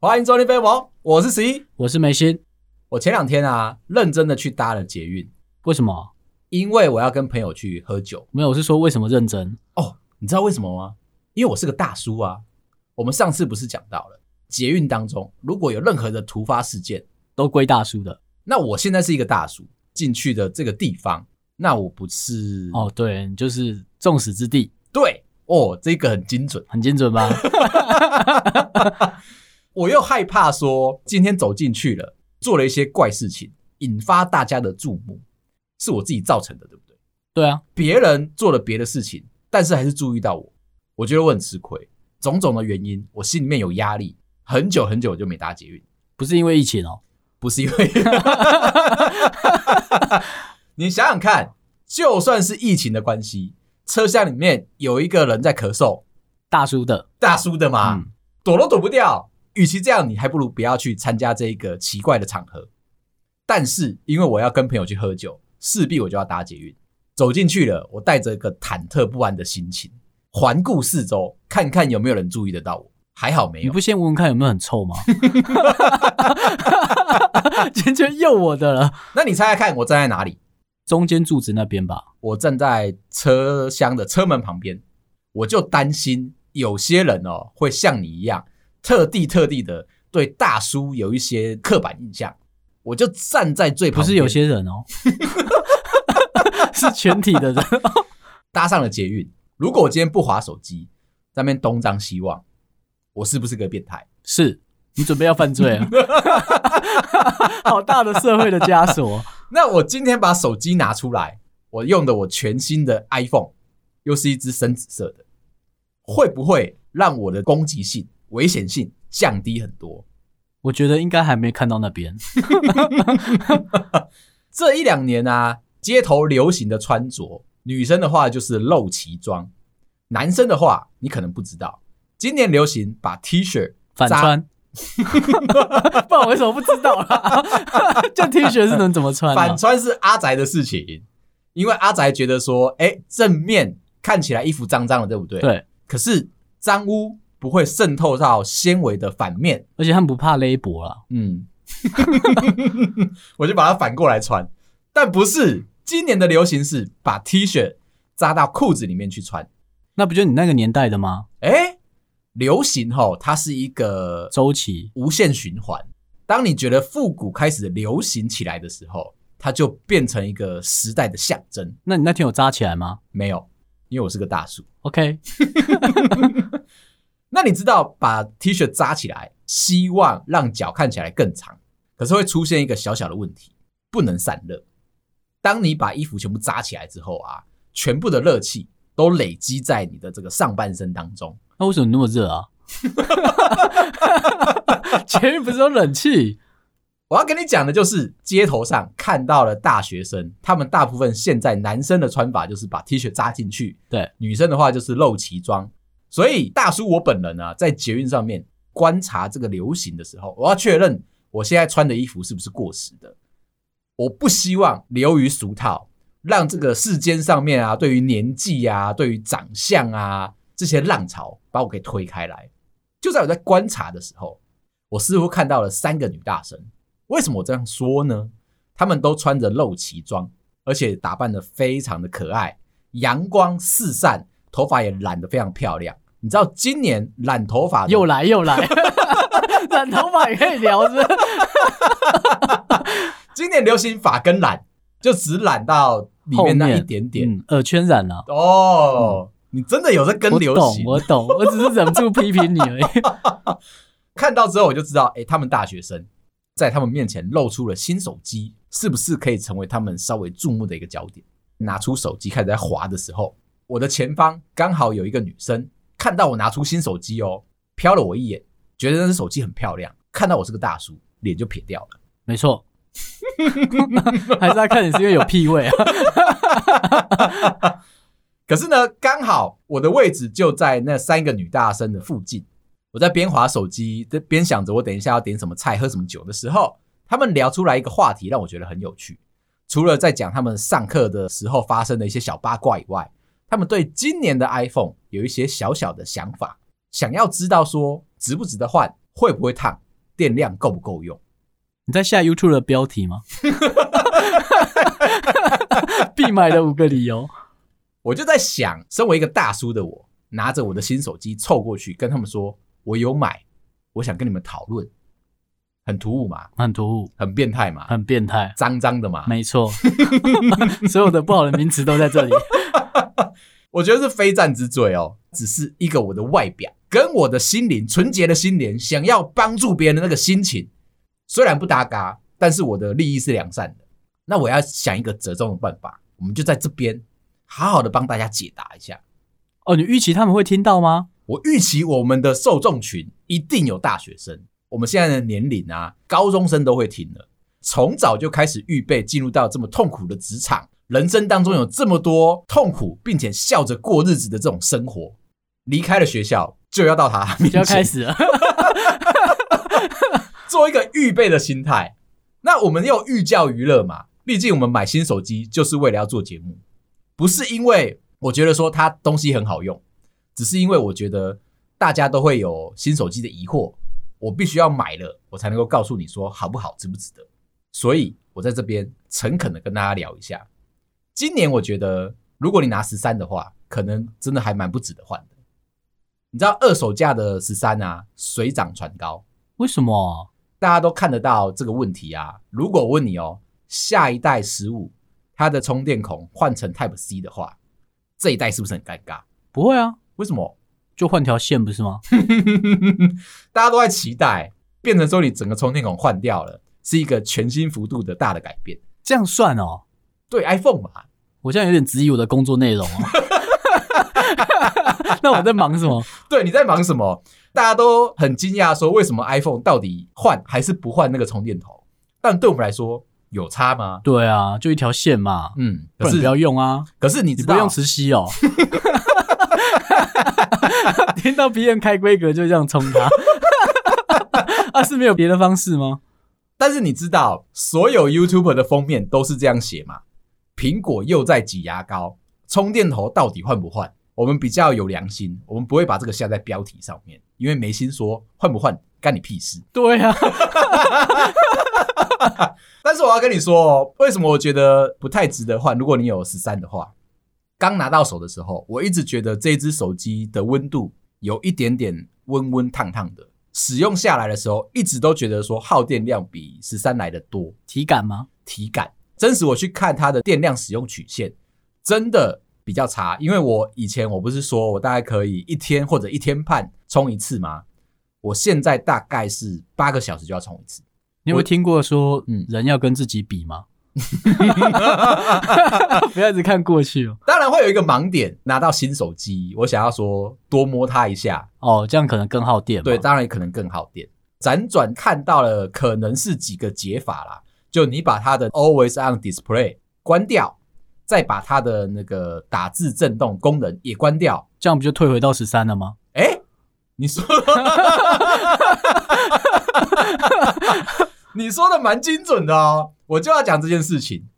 欢迎收听飞博，我是十一，我是梅心。我前两天啊，认真的去搭了捷运，为什么？因为我要跟朋友去喝酒。没有，我是说为什么认真？哦，你知道为什么吗？因为我是个大叔啊。我们上次不是讲到了，捷运当中如果有任何的突发事件，都归大叔的。那我现在是一个大叔，进去的这个地方，那我不是哦，对，你就是众矢之的。对，哦，这个很精准，很精准吧？我又害怕说今天走进去了，做了一些怪事情，引发大家的注目，是我自己造成的，对不对？对啊，别人做了别的事情，但是还是注意到我，我觉得我很吃亏。种种的原因，我心里面有压力，很久很久就没搭捷运，不是因为疫情哦，不是因为，你想想看，就算是疫情的关系，车厢里面有一个人在咳嗽，大叔的，大叔的嘛，嗯、躲都躲不掉。与其这样，你还不如不要去参加这一个奇怪的场合。但是因为我要跟朋友去喝酒，势必我就要搭捷运。走进去了，我带着一个忐忑不安的心情，环顾四周，看看有没有人注意得到我。还好没有。你不先闻闻看有没有很臭吗？完全又我的了。那你猜猜看，我站在哪里？中间柱子那边吧。我站在车厢的车门旁边。我就担心有些人哦，会像你一样。特地特地的对大叔有一些刻板印象，我就站在最旁边。不是有些人哦，是全体的人。搭上了捷运，如果我今天不划手机，在那边东张西望，我是不是个变态？是，你准备要犯罪啊？好大的社会的枷锁。那我今天把手机拿出来，我用的我全新的 iPhone，又是一只深紫色的，会不会让我的攻击性？危险性降低很多，我觉得应该还没看到那边。这一两年啊，街头流行的穿着，女生的话就是露脐装，男生的话你可能不知道，今年流行把 T 恤反穿。不然我为什么不知道啦？这 T 恤是能怎么穿啊？反穿是阿宅的事情，因为阿宅觉得说，哎，正面看起来衣服脏脏的，对不对？对。可是脏污。不会渗透到纤维的反面，而且他们不怕勒脖啦。嗯，我就把它反过来穿，但不是。今年的流行是把 T 恤扎到裤子里面去穿，那不就你那个年代的吗？诶，流行吼，它是一个周期，无限循环。当你觉得复古开始流行起来的时候，它就变成一个时代的象征。那你那天有扎起来吗？没有，因为我是个大叔。OK。那你知道把 T 恤扎起来，希望让脚看起来更长，可是会出现一个小小的问题，不能散热。当你把衣服全部扎起来之后啊，全部的热气都累积在你的这个上半身当中。那为什么那么热啊？前面不是有冷气？我要跟你讲的就是，街头上看到了大学生，他们大部分现在男生的穿法就是把 T 恤扎进去，对，女生的话就是露脐装。所以大叔，我本人呢、啊，在捷运上面观察这个流行的时候，我要确认我现在穿的衣服是不是过时的。我不希望流于俗套，让这个世间上面啊，对于年纪啊，对于长相啊这些浪潮把我给推开来。就在我在观察的时候，我似乎看到了三个女大生。为什么我这样说呢？她们都穿着露脐装，而且打扮得非常的可爱，阳光四散。头发也染得非常漂亮，你知道今年染头发又来又来，染头发也可以聊是不是？今年流行发根染，就只染到里面那一点点，嗯、耳圈染了。哦，嗯、你真的有在跟流行？我懂，我懂，我只是忍不住批评你而已。看到之后我就知道，哎、欸，他们大学生在他们面前露出了新手机，是不是可以成为他们稍微注目的一个焦点？拿出手机开始在滑的时候。我的前方刚好有一个女生，看到我拿出新手机哦，瞟了我一眼，觉得那只手机很漂亮。看到我是个大叔，脸就撇掉了。没错，还是在看你是因为有屁味啊。可是呢，刚好我的位置就在那三个女大生的附近。我在边滑手机，边想着我等一下要点什么菜、喝什么酒的时候，他们聊出来一个话题，让我觉得很有趣。除了在讲他们上课的时候发生的一些小八卦以外，他们对今年的 iPhone 有一些小小的想法，想要知道说值不值得换，会不会烫，电量够不够用。你在下 YouTube 的标题吗？必买的五个理由。我就在想，身为一个大叔的我，拿着我的新手机凑过去跟他们说：“我有买，我想跟你们讨论。”很突兀嘛？很突兀，很变态嘛？很变态，脏脏的嘛？没错，所有的不好的名词都在这里。我觉得是非战之罪哦，只是一个我的外表跟我的心灵纯洁的心灵想要帮助别人的那个心情，虽然不搭嘎，但是我的利益是良善的。那我要想一个折中的办法，我们就在这边好好的帮大家解答一下。哦，你预期他们会听到吗？我预期我们的受众群一定有大学生，我们现在的年龄啊，高中生都会听了。从早就开始预备进入到这么痛苦的职场，人生当中有这么多痛苦，并且笑着过日子的这种生活，离开了学校就要到他面前，就要开始了，做一个预备的心态。那我们要寓教于乐嘛，毕竟我们买新手机就是为了要做节目，不是因为我觉得说它东西很好用，只是因为我觉得大家都会有新手机的疑惑，我必须要买了，我才能够告诉你说好不好，值不值得。所以我在这边诚恳的跟大家聊一下，今年我觉得如果你拿十三的话，可能真的还蛮不值得换的。你知道二手价的十三啊，水涨船高，为什么？大家都看得到这个问题啊！如果我问你哦，下一代十五它的充电孔换成 Type C 的话，这一代是不是很尴尬？不会啊，为什么？就换条线不是吗？大家都在期待变成说你整个充电孔换掉了，是一个全新幅度的大的改变。这样算哦？对，iPhone 嘛，我现在有点质疑我的工作内容哦。那我在忙什么？对，你在忙什么？大家都很惊讶，说为什么 iPhone 到底换还是不换那个充电头？但对我们来说有差吗？对啊，就一条线嘛。嗯，可是不要用啊。可是你知道你不用磁吸哦。听到别人开规格就这样冲它，啊，是没有别的方式吗？但是你知道，所有 YouTuber 的封面都是这样写嘛？苹果又在挤牙膏，充电头到底换不换？我们比较有良心，我们不会把这个下在标题上面，因为没心说换不换干你屁事。对啊，但是我要跟你说哦，为什么我觉得不太值得换？如果你有十三的话，刚拿到手的时候，我一直觉得这只手机的温度有一点点温温烫烫的，使用下来的时候，一直都觉得说耗电量比十三来的多。体感吗？体感，真实我去看它的电量使用曲线，真的。比较差，因为我以前我不是说我大概可以一天或者一天半充一次吗？我现在大概是八个小时就要充一次。你有没有听过说，嗯，人要跟自己比吗？不要一直看过去哦。当然会有一个盲点，拿到新手机，我想要说多摸它一下哦，这样可能更耗电。对，当然也可能更耗电。辗转看到了，可能是几个解法啦，就你把它的 Always On Display 关掉。再把它的那个打字震动功能也关掉，这样不就退回到十三了吗？哎、欸，你说，你说的蛮精准的哦。我就要讲这件事情。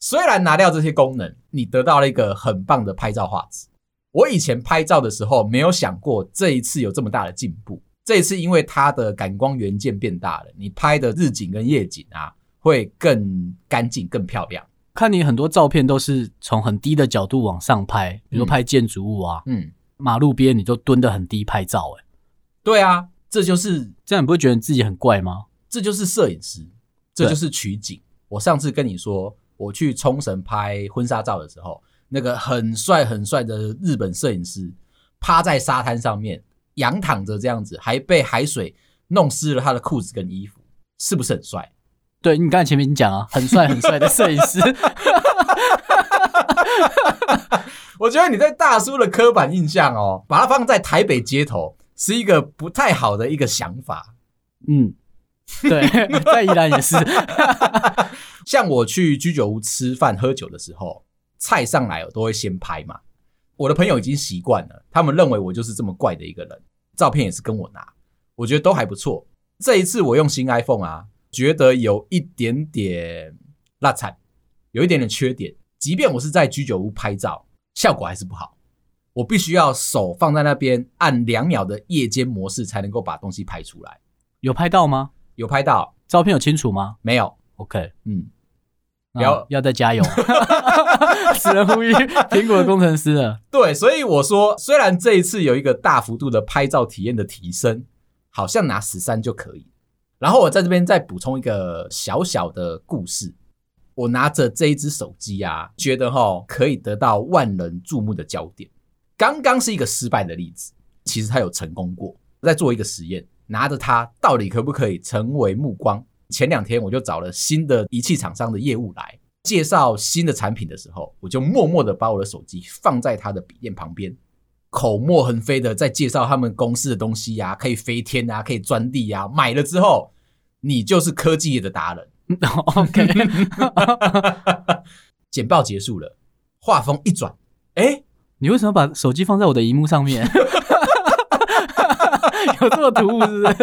虽然拿掉这些功能，你得到了一个很棒的拍照画质。我以前拍照的时候没有想过这一次有这么大的进步。这一次因为它的感光元件变大了，你拍的日景跟夜景啊会更干净、更漂亮。看你很多照片都是从很低的角度往上拍，比如拍建筑物啊，嗯，马路边你都蹲得很低拍照，欸，诶对啊，这就是这样，你不会觉得你自己很怪吗？这就是摄影师，这就是取景。我上次跟你说，我去冲绳拍婚纱照的时候，那个很帅很帅的日本摄影师趴在沙滩上面仰躺着这样子，还被海水弄湿了他的裤子跟衣服，是不是很帅？对，你刚才前面已经讲啊，很帅很帅的摄影师。我觉得你对大叔的刻板印象哦，把它放在台北街头是一个不太好的一个想法。嗯，对，在宜兰也是。像我去居酒屋吃饭喝酒的时候，菜上来我都会先拍嘛。我的朋友已经习惯了，他们认为我就是这么怪的一个人。照片也是跟我拿，我觉得都还不错。这一次我用新 iPhone 啊。觉得有一点点拉惨，有一点点缺点。即便我是在居酒屋拍照，效果还是不好。我必须要手放在那边，按两秒的夜间模式才能够把东西拍出来。有拍到吗？有拍到，照片有清楚吗？没有。OK，嗯，要要再加油。只能呼吁苹果的工程师了。对，所以我说，虽然这一次有一个大幅度的拍照体验的提升，好像拿十三就可以。然后我在这边再补充一个小小的故事。我拿着这一只手机啊，觉得哈可以得到万人注目的焦点。刚刚是一个失败的例子，其实他有成功过。在做一个实验，拿着它到底可不可以成为目光？前两天我就找了新的仪器厂商的业务来介绍新的产品的时候，我就默默的把我的手机放在他的笔电旁边，口沫横飞的在介绍他们公司的东西呀、啊，可以飞天啊，可以钻地呀。买了之后，你就是科技业的达人。OK，简报结束了，话锋一转，哎、欸。你为什么把手机放在我的荧幕上面？有这么突兀是不是？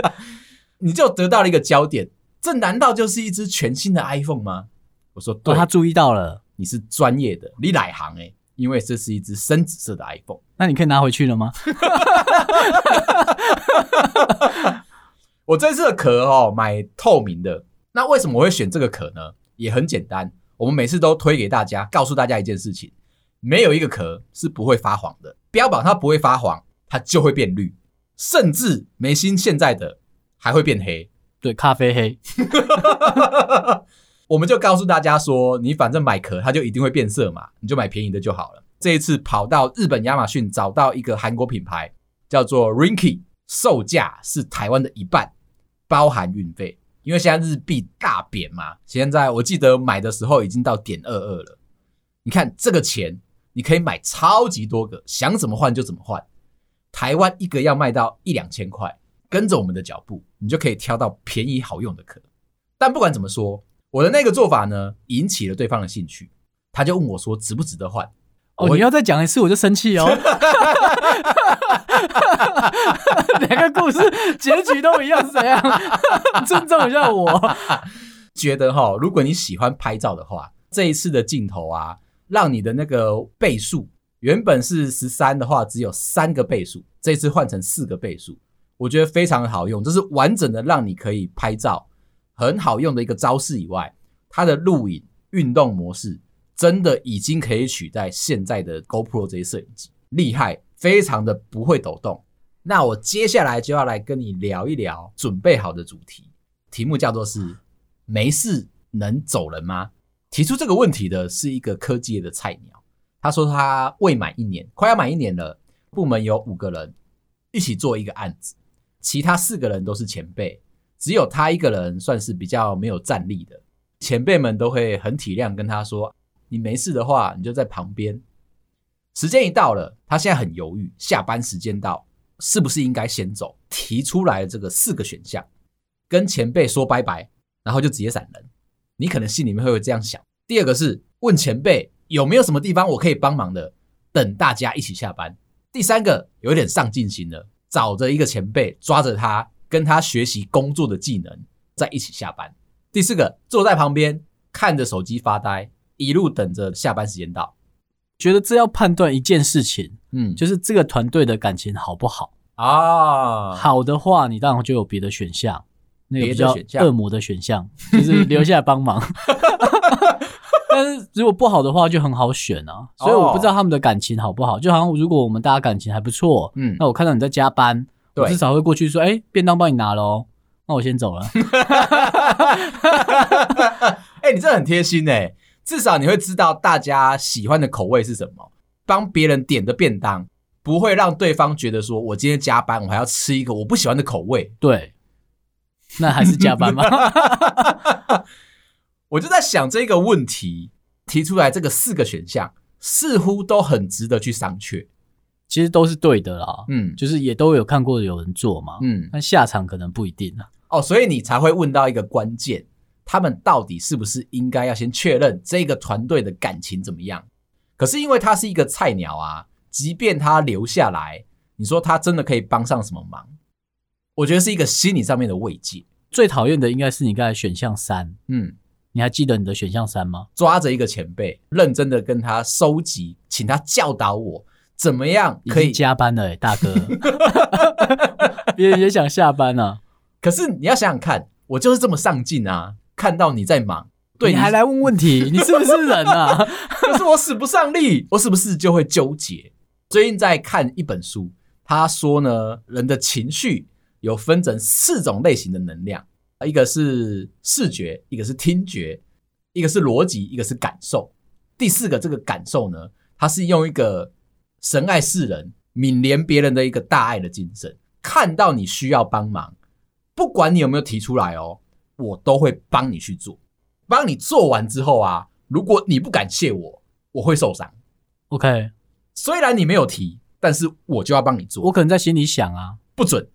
你就得到了一个焦点，这难道就是一只全新的 iPhone 吗？我说对，他注意到了，你是专业的，你哪行哎，因为这是一只深紫色的 iPhone。那你可以拿回去了吗？我这次的壳哦，买透明的。那为什么我会选这个壳呢？也很简单，我们每次都推给大家，告诉大家一件事情。没有一个壳是不会发黄的，标榜它不会发黄，它就会变绿，甚至眉心现在的还会变黑，对，咖啡黑。我们就告诉大家说，你反正买壳它就一定会变色嘛，你就买便宜的就好了。这一次跑到日本亚马逊找到一个韩国品牌，叫做 Rinky，售价是台湾的一半，包含运费。因为现在日币大贬嘛，现在我记得买的时候已经到点二二了，你看这个钱。你可以买超级多个，想怎么换就怎么换。台湾一个要卖到一两千块，跟着我们的脚步，你就可以挑到便宜好用的壳。但不管怎么说，我的那个做法呢，引起了对方的兴趣，他就问我说值不值得换。哦，你要再讲一次，我就生气哦。两个故事结局都一样是怎样？尊重一下我。觉得哈，如果你喜欢拍照的话，这一次的镜头啊。让你的那个倍数原本是十三的话，只有三个倍数，这次换成四个倍数，我觉得非常好用。这是完整的让你可以拍照很好用的一个招式以外，它的录影运动模式真的已经可以取代现在的 GoPro 这些摄影机，厉害，非常的不会抖动。那我接下来就要来跟你聊一聊准备好的主题，题目叫做是没事能走人吗？提出这个问题的是一个科技业的菜鸟，他说他未满一年，快要满一年了。部门有五个人一起做一个案子，其他四个人都是前辈，只有他一个人算是比较没有战力的。前辈们都会很体谅，跟他说：“你没事的话，你就在旁边。”时间一到了，他现在很犹豫，下班时间到，是不是应该先走？提出来这个四个选项，跟前辈说拜拜，然后就直接闪人。你可能心里面会有这样想。第二个是问前辈有没有什么地方我可以帮忙的，等大家一起下班。第三个有点上进心了，找着一个前辈，抓着他跟他学习工作的技能，在一起下班。第四个坐在旁边看着手机发呆，一路等着下班时间到。觉得这要判断一件事情，嗯，就是这个团队的感情好不好啊？好的话，你当然就有别的选项。那个比较恶魔的选项就是留下来帮忙，但是如果不好的话就很好选啊，所以我不知道他们的感情好不好。就好像如果我们大家感情还不错，嗯，那我看到你在加班，我至少会过去说，哎，便当帮你拿喽，那我先走了。哎，你这很贴心哎，至少你会知道大家喜欢的口味是什么，帮别人点的便当不会让对方觉得说我今天加班，我还要吃一个我不喜欢的口味，对。那还是加班吗？我就在想这个问题提出来，这个四个选项似乎都很值得去商榷。其实都是对的啦，嗯，就是也都有看过有人做嘛，嗯，但下场可能不一定啊。哦，所以你才会问到一个关键，他们到底是不是应该要先确认这个团队的感情怎么样？可是因为他是一个菜鸟啊，即便他留下来，你说他真的可以帮上什么忙？我觉得是一个心理上面的慰藉，最讨厌的应该是你刚才选项三，嗯，你还记得你的选项三吗？抓着一个前辈，认真的跟他收集，请他教导我怎么样可以加班了，欸，大哥，别人也想下班啊。可是你要想想看，我就是这么上进啊，看到你在忙，对，你还来问问题，你是不是人啊？可是我使不上力，我是不是就会纠结？最近在看一本书，他说呢，人的情绪。有分成四种类型的能量，一个是视觉，一个是听觉，一个是逻辑，一个是感受。第四个这个感受呢，它是用一个神爱世人、悯怜别人的一个大爱的精神，看到你需要帮忙，不管你有没有提出来哦，我都会帮你去做。帮你做完之后啊，如果你不感谢我，我会受伤。OK，虽然你没有提，但是我就要帮你做。我可能在心里想啊，不准。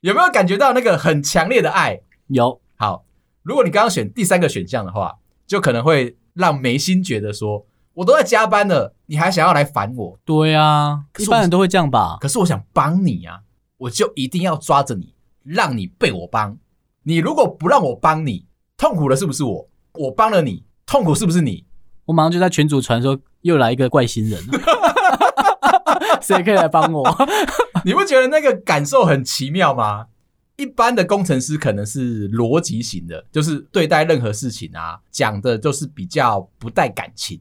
有没有感觉到那个很强烈的爱？有。好，如果你刚刚选第三个选项的话，就可能会让眉心觉得说，我都在加班了，你还想要来烦我？对啊，一般人都会这样吧。可是我想帮你啊，我就一定要抓着你，让你被我帮。你如果不让我帮你，痛苦的是不是我？我帮了你，痛苦是不是你？我马上就在群主传说，又来一个怪新人。谁可以来帮我？你不觉得那个感受很奇妙吗？一般的工程师可能是逻辑型的，就是对待任何事情啊，讲的就是比较不带感情，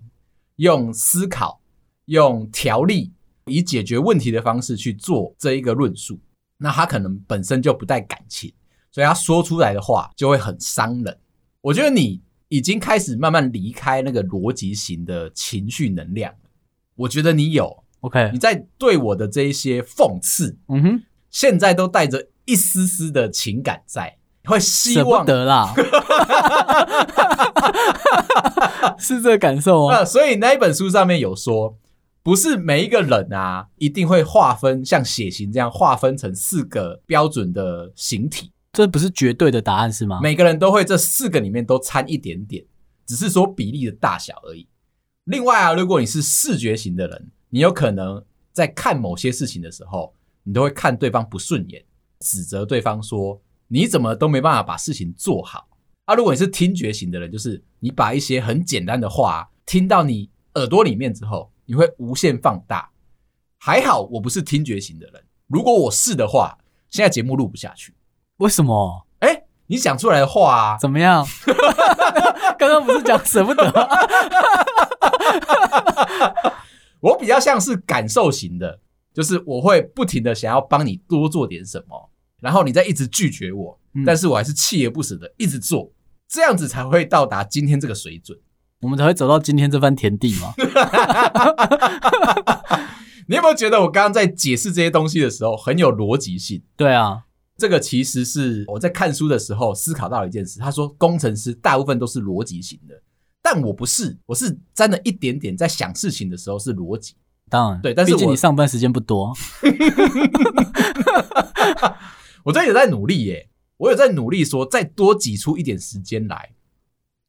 用思考、用条例以解决问题的方式去做这一个论述。那他可能本身就不带感情，所以他说出来的话就会很伤人。我觉得你已经开始慢慢离开那个逻辑型的情绪能量，我觉得你有。OK，你在对我的这一些讽刺，嗯哼，现在都带着一丝丝的情感在，会希望得啦，是这个感受啊。所以那一本书上面有说，不是每一个人啊，一定会划分像血型这样划分成四个标准的形体，这不是绝对的答案是吗？每个人都会这四个里面都掺一点点，只是说比例的大小而已。另外啊，如果你是视觉型的人。你有可能在看某些事情的时候，你都会看对方不顺眼，指责对方说你怎么都没办法把事情做好。啊，如果你是听觉型的人，就是你把一些很简单的话听到你耳朵里面之后，你会无限放大。还好我不是听觉型的人，如果我是的话，现在节目录不下去。为什么？哎，你讲出来的话啊，怎么样？刚刚不是讲舍不得我比较像是感受型的，就是我会不停的想要帮你多做点什么，然后你再一直拒绝我，嗯、但是我还是锲而不舍的一直做，这样子才会到达今天这个水准，我们才会走到今天这番田地吗？你有没有觉得我刚刚在解释这些东西的时候很有逻辑性？对啊，这个其实是我在看书的时候思考到一件事。他说工程师大部分都是逻辑型的。但我不是，我是沾了一点点在想事情的时候是逻辑，当然对，但是毕竟你上班时间不多，我这有在努力耶，我有在努力说再多挤出一点时间来，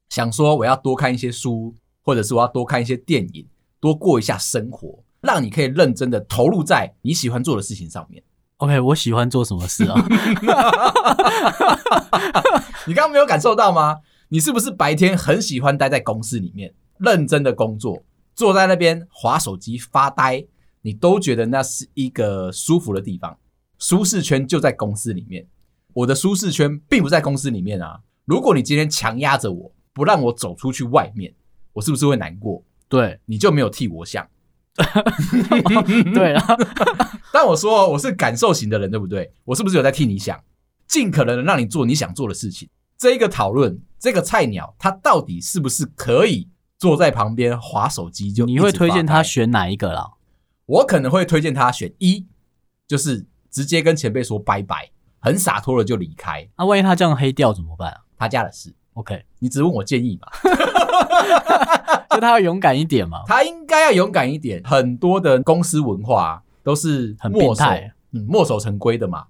想说我要多看一些书，或者是我要多看一些电影，多过一下生活，让你可以认真的投入在你喜欢做的事情上面。OK，我喜欢做什么事啊？你刚刚没有感受到吗？你是不是白天很喜欢待在公司里面认真的工作，坐在那边划手机发呆，你都觉得那是一个舒服的地方，舒适圈就在公司里面。我的舒适圈并不在公司里面啊！如果你今天强压着我，不让我走出去外面，我是不是会难过？对，你就没有替我想。对啊，但我说我是感受型的人，对不对？我是不是有在替你想，尽可能的让你做你想做的事情？这一个讨论，这个菜鸟他到底是不是可以坐在旁边划手机？就你会推荐他选哪一个啦？我可能会推荐他选一，就是直接跟前辈说拜拜，很洒脱的就离开。那、啊、万一他这样黑掉怎么办啊？他家的事。OK，你只问我建议嘛？就他要勇敢一点嘛？他应该要勇敢一点。很多的公司文化都是很变态，嗯，墨守成规的嘛。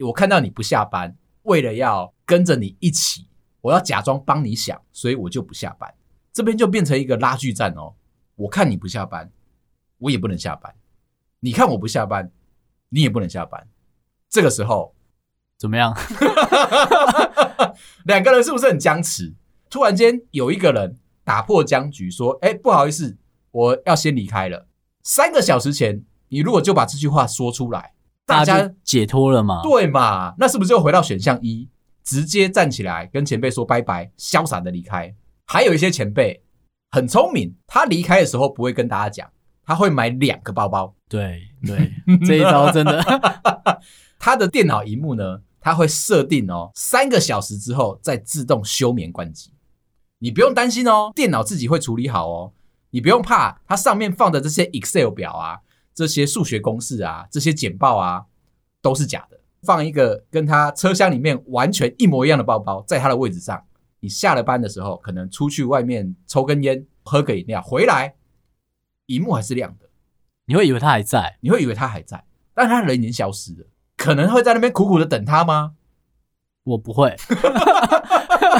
我看到你不下班，为了要。跟着你一起，我要假装帮你想，所以我就不下班。这边就变成一个拉锯战哦。我看你不下班，我也不能下班。你看我不下班，你也不能下班。这个时候怎么样？两个人是不是很僵持？突然间有一个人打破僵局，说：“哎，不好意思，我要先离开了。”三个小时前，你如果就把这句话说出来，大家解脱了嘛？对嘛？那是不是就回到选项一，直接站起来跟前辈说拜拜，潇洒的离开？还有一些前辈很聪明，他离开的时候不会跟大家讲，他会买两个包包。对对，这一招真的。他的电脑荧幕呢，他会设定哦，三个小时之后再自动休眠关机。你不用担心哦，电脑自己会处理好哦，你不用怕，它上面放的这些 Excel 表啊，这些数学公式啊，这些简报啊，都是假的。放一个跟他车厢里面完全一模一样的包包在他的位置上。你下了班的时候，可能出去外面抽根烟、喝个饮料，回来，荧幕还是亮的。你会以为他还在，你会以为他还在，但他人已经消失了。可能会在那边苦苦的等他吗？我不会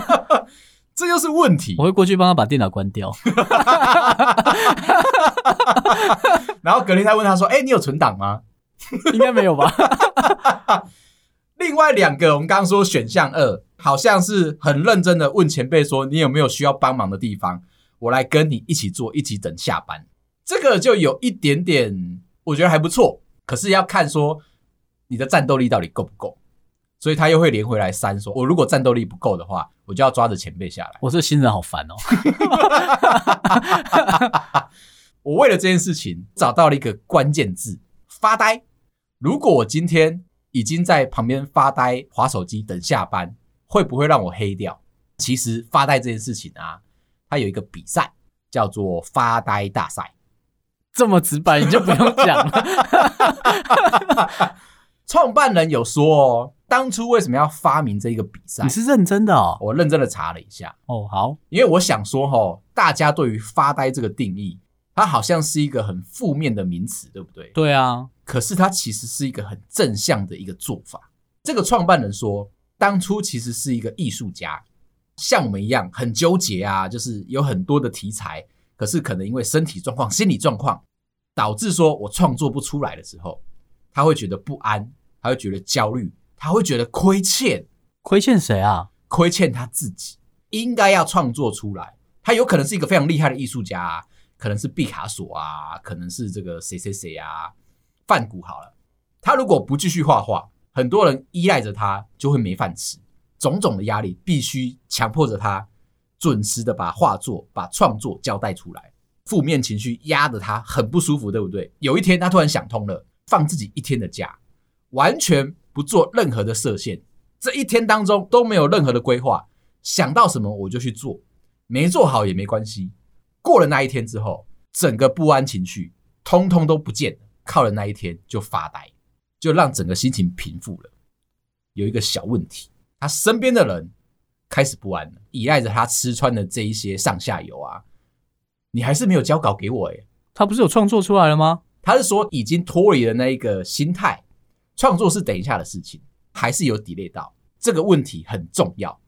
这就是问题。我会过去帮他把电脑关掉，然后格林再问他说：“哎，你有存档吗？”应该没有吧。另外两个，我们刚刚说选项二，好像是很认真的问前辈说：“你有没有需要帮忙的地方？我来跟你一起做，一起等下班。”这个就有一点点，我觉得还不错。可是要看说你的战斗力到底够不够，所以他又会连回来三说：“我如果战斗力不够的话，我就要抓着前辈下来。”我这新人好烦哦。我为了这件事情找到了一个关键字：发呆。如果我今天已经在旁边发呆、划手机等下班，会不会让我黑掉？其实发呆这件事情啊，它有一个比赛叫做发呆大赛。这么直白，你就不用讲了。创办人有说哦，当初为什么要发明这个比赛？你是认真的哦？我认真的查了一下哦。好，因为我想说哦，大家对于发呆这个定义，它好像是一个很负面的名词，对不对？对啊。可是它其实是一个很正向的一个做法。这个创办人说，当初其实是一个艺术家，像我们一样很纠结啊，就是有很多的题材，可是可能因为身体状况、心理状况，导致说我创作不出来的时候，他会觉得不安，他会觉得焦虑，他会觉得亏欠。亏欠谁啊？亏欠他自己，应该要创作出来。他有可能是一个非常厉害的艺术家啊，可能是毕卡索啊，可能是这个谁谁谁啊。梵谷好了，他如果不继续画画，很多人依赖着他就会没饭吃。种种的压力必须强迫着他准时的把画作、把创作交代出来。负面情绪压得他很不舒服，对不对？有一天他突然想通了，放自己一天的假，完全不做任何的设限。这一天当中都没有任何的规划，想到什么我就去做，没做好也没关系。过了那一天之后，整个不安情绪通通都不见了。靠了那一天就发呆，就让整个心情平复了。有一个小问题，他身边的人开始不安了，依赖着他吃穿的这一些上下游啊，你还是没有交稿给我诶。他不是有创作出来了吗？他是说已经脱离了那一个心态，创作是等一下的事情，还是有 delay 到。这个问题很重要。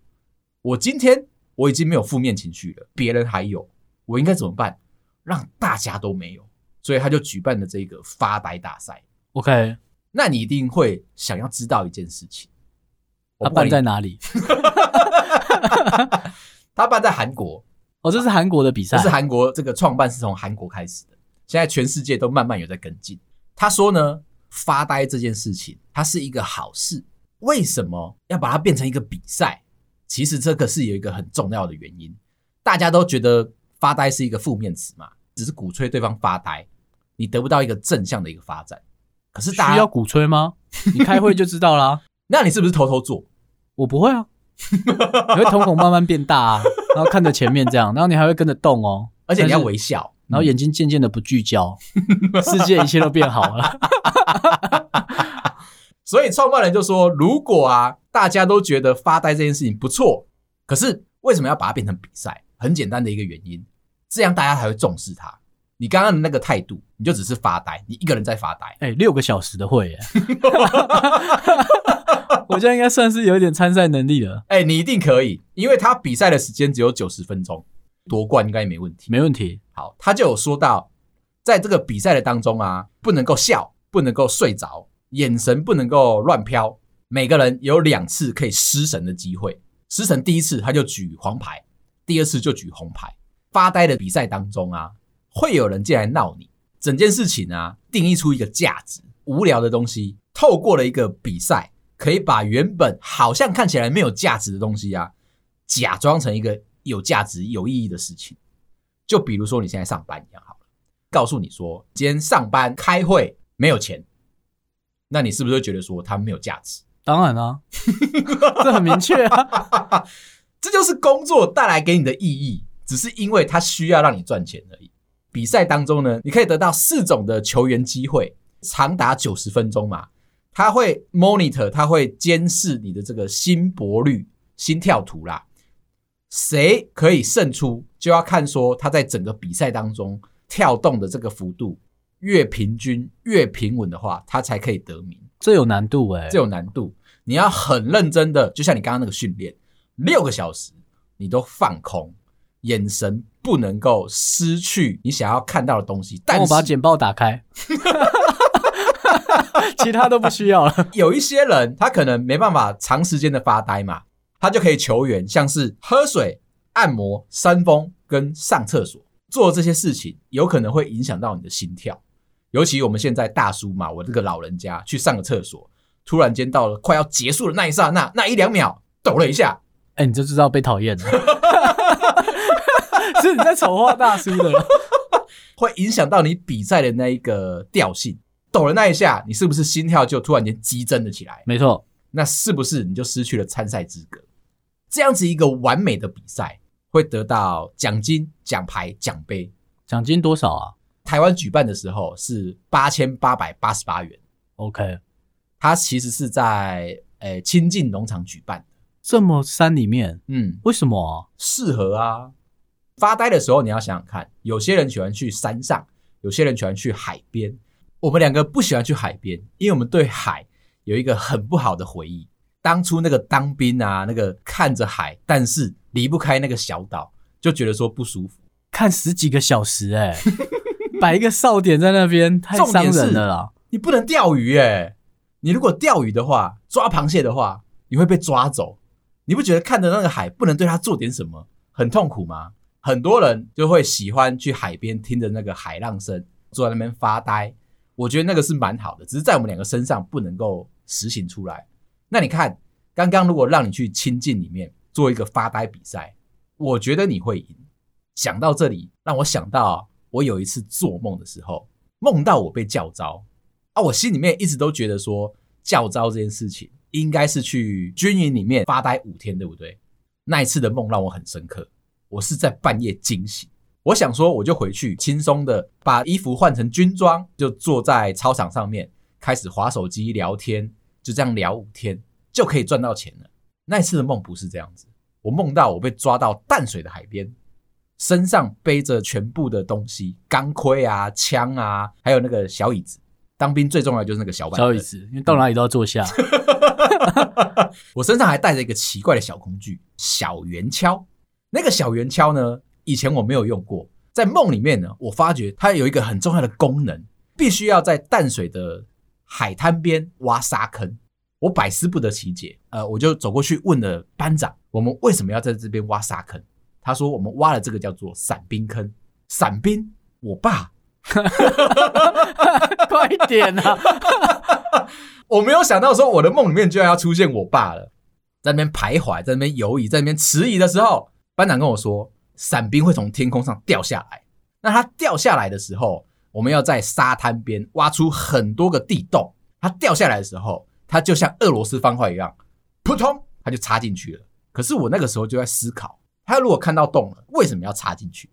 我今天我已经没有负面情绪了，别人还有，我应该怎么办？让大家都没有。所以他就举办了这个发呆大赛。OK，那你一定会想要知道一件事情，他办在哪里？他办在韩国。哦，这是韩国的比赛。这是韩国这个创办是从韩国开始的，现在全世界都慢慢有在跟进。他说呢，发呆这件事情它是一个好事。为什么要把它变成一个比赛？其实这个是有一个很重要的原因。大家都觉得发呆是一个负面词嘛。只是鼓吹对方发呆，你得不到一个正向的一个发展。可是大家需要鼓吹吗？你开会就知道啦。那你是不是偷偷做？我不会啊，你会瞳孔慢慢变大啊，然后看着前面这样，然后你还会跟着动哦，而且你要微笑，然后眼睛渐渐的不聚焦，世界一切都变好了。所以创办人就说：如果啊，大家都觉得发呆这件事情不错，可是为什么要把它变成比赛？很简单的一个原因。这样大家才会重视他。你刚刚的那个态度，你就只是发呆，你一个人在发呆。哎、欸，六个小时的会耶，我觉得应该算是有一点参赛能力了。哎、欸，你一定可以，因为他比赛的时间只有九十分钟，夺冠应该也没问题。没问题。好，他就有说到，在这个比赛的当中啊，不能够笑，不能够睡着，眼神不能够乱飘。每个人有两次可以失神的机会，失神第一次他就举黄牌，第二次就举红牌。发呆的比赛当中啊，会有人进来闹你。整件事情啊，定义出一个价值，无聊的东西，透过了一个比赛，可以把原本好像看起来没有价值的东西啊，假装成一个有价值、有意义的事情。就比如说你现在上班一样好了，告诉你说今天上班开会没有钱，那你是不是会觉得说它没有价值？当然啊，这很明确啊，这就是工作带来给你的意义，只是因为它需要让你赚钱而已。比赛当中呢，你可以得到四种的球员机会，长达九十分钟嘛。他会 monitor，他会监视你的这个心搏率、心跳图啦。谁可以胜出，就要看说他在整个比赛当中跳动的这个幅度越平均、越平稳的话，他才可以得名。这有难度诶，这有难度。你要很认真的，就像你刚刚那个训练，六个小时你都放空，眼神不能够失去你想要看到的东西。但我把简报打开，其他都不需要了。有一些人他可能没办法长时间的发呆嘛，他就可以求援，像是喝水、按摩、扇风跟上厕所，做这些事情有可能会影响到你的心跳。尤其我们现在大叔嘛，我这个老人家去上个厕所，突然间到了快要结束的那一刹那，那一两秒抖了一下，哎、欸，你就知道被讨厌了，是你在丑化大叔的，会影响到你比赛的那一个调性。抖了那一下，你是不是心跳就突然间激增了起来？没错，那是不是你就失去了参赛资格？这样子一个完美的比赛会得到奖金、奖牌、奖杯，奖金多少啊？台湾举办的时候是八千八百八十八元，OK，它其实是在诶亲近农场举办的，这么山里面，嗯，为什么啊？适合啊！发呆的时候你要想想看，有些人喜欢去山上，有些人喜欢去海边。我们两个不喜欢去海边，因为我们对海有一个很不好的回忆。当初那个当兵啊，那个看着海，但是离不开那个小岛，就觉得说不舒服，看十几个小时、欸，哎。摆一个哨点在那边太伤人了啦！你不能钓鱼哎，你如果钓鱼的话，抓螃蟹的话，你会被抓走。你不觉得看着那个海不能对它做点什么，很痛苦吗？很多人就会喜欢去海边，听着那个海浪声，坐在那边发呆。我觉得那个是蛮好的，只是在我们两个身上不能够实行出来。那你看，刚刚如果让你去清境里面做一个发呆比赛，我觉得你会赢。想到这里，让我想到。我有一次做梦的时候，梦到我被教招啊！我心里面一直都觉得说，教招这件事情应该是去军营里面发呆五天，对不对？那一次的梦让我很深刻。我是在半夜惊醒，我想说我就回去轻松的把衣服换成军装，就坐在操场上面开始划手机聊天，就这样聊五天就可以赚到钱了。那一次的梦不是这样子，我梦到我被抓到淡水的海边。身上背着全部的东西，钢盔啊、枪啊，还有那个小椅子。当兵最重要就是那个小板凳，小椅子，因为到哪里都要坐下。我身上还带着一个奇怪的小工具——小圆锹。那个小圆锹呢，以前我没有用过。在梦里面呢，我发觉它有一个很重要的功能，必须要在淡水的海滩边挖沙坑。我百思不得其解，呃，我就走过去问了班长：“我们为什么要在这边挖沙坑？”他说：“我们挖了这个叫做伞兵坑，伞兵，我爸，快点啊！我没有想到说我的梦里面居然要出现我爸了，在那边徘徊，在那边犹疑，在那边迟疑的时候，班长跟我说，伞兵会从天空上掉下来。那他掉下来的时候，我们要在沙滩边挖出很多个地洞。他掉下来的时候，他就像俄罗斯方块一样，扑通，他就插进去了。可是我那个时候就在思考。”他如果看到洞了，为什么要插进去？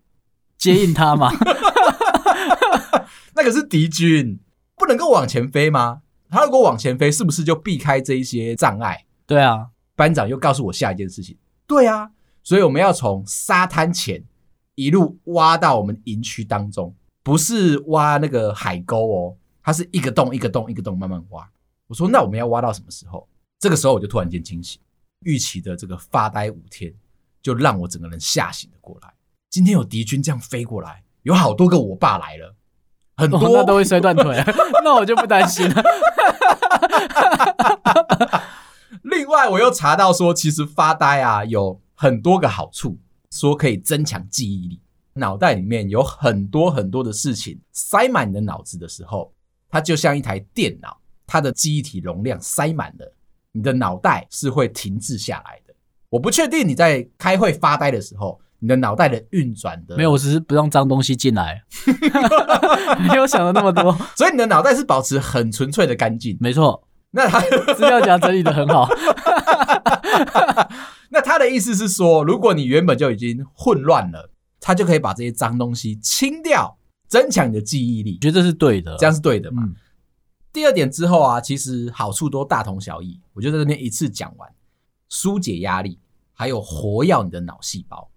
接应他吗？那个是敌军，不能够往前飞吗？他如果往前飞，是不是就避开这一些障碍？对啊，班长又告诉我下一件事情。对啊，所以我们要从沙滩前一路挖到我们营区当中，不是挖那个海沟哦，它是一个洞一个洞一个洞慢慢挖。我说那我们要挖到什么时候？这个时候我就突然间惊醒，预期的这个发呆五天。就让我整个人吓醒了过来。今天有敌军这样飞过来，有好多个我爸来了，很多、哦、那都会摔断腿，那我就不担心了。另外，我又查到说，其实发呆啊有很多个好处，说可以增强记忆力。脑袋里面有很多很多的事情塞满你的脑子的时候，它就像一台电脑，它的记忆体容量塞满了，你的脑袋是会停滞下来的。我不确定你在开会发呆的时候，你的脑袋的运转的没有，我只是不让脏东西进来，没有想的那么多，所以你的脑袋是保持很纯粹的干净。没错，那他 资料夹整理的很好。那他的意思是说，如果你原本就已经混乱了。他就可以把这些脏东西清掉，增强你的记忆力。觉得这是对的，这样是对的嘛？嗯、第二点之后啊，其实好处都大同小异。我就在这边一次讲完，疏解压力，还有活跃你的脑细胞。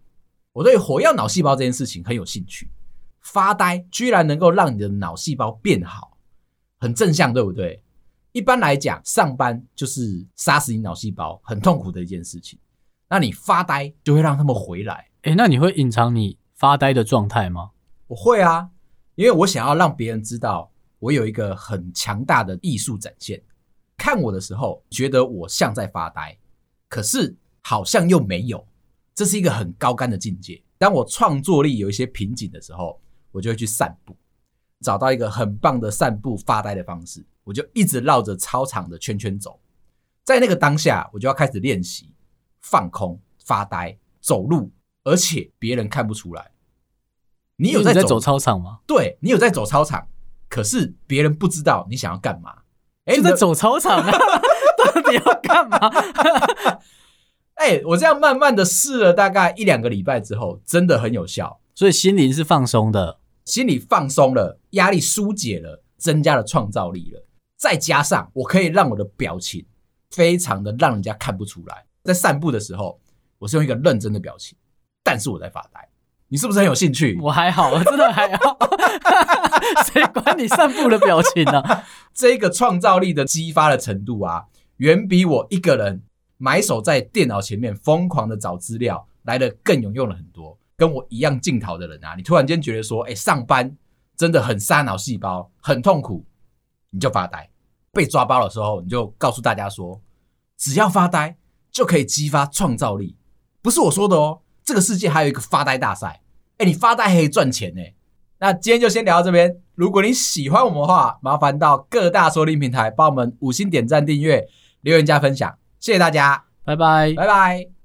我对火药脑细胞这件事情很有兴趣。发呆居然能够让你的脑细胞变好，很正向，对不对？一般来讲，上班就是杀死你脑细胞，很痛苦的一件事情。那你发呆就会让他们回来。诶，那你会隐藏你发呆的状态吗？我会啊，因为我想要让别人知道我有一个很强大的艺术展现。看我的时候，觉得我像在发呆，可是好像又没有，这是一个很高干的境界。当我创作力有一些瓶颈的时候，我就会去散步，找到一个很棒的散步发呆的方式，我就一直绕着操场的圈圈走。在那个当下，我就要开始练习放空、发呆、走路。而且别人看不出来，你有在走，操场吗？对，你有在走操场，可是别人不知道你想要干嘛。哎，你在走操场啊？到底要干嘛？哎，我这样慢慢的试了大概一两个礼拜之后，真的很有效。所以心灵是放松的，心里放松了，压力疏解了，增加了创造力了。再加上我可以让我的表情非常的让人家看不出来。在散步的时候，我是用一个认真的表情。但是我在发呆，你是不是很有兴趣？我还好，我真的还好。谁管你散步的表情呢、啊？这个创造力的激发的程度啊，远比我一个人埋手在电脑前面疯狂的找资料来的更有用了很多。跟我一样镜头的人啊，你突然间觉得说，哎、上班真的很杀脑细胞，很痛苦，你就发呆。被抓包的时候，你就告诉大家说，只要发呆就可以激发创造力，不是我说的哦。这个世界还有一个发呆大赛，哎，你发呆还可以赚钱呢。那今天就先聊到这边。如果你喜欢我们的话，麻烦到各大收听平台帮我们五星点赞、订阅、留言加分享，谢谢大家，拜拜，拜拜。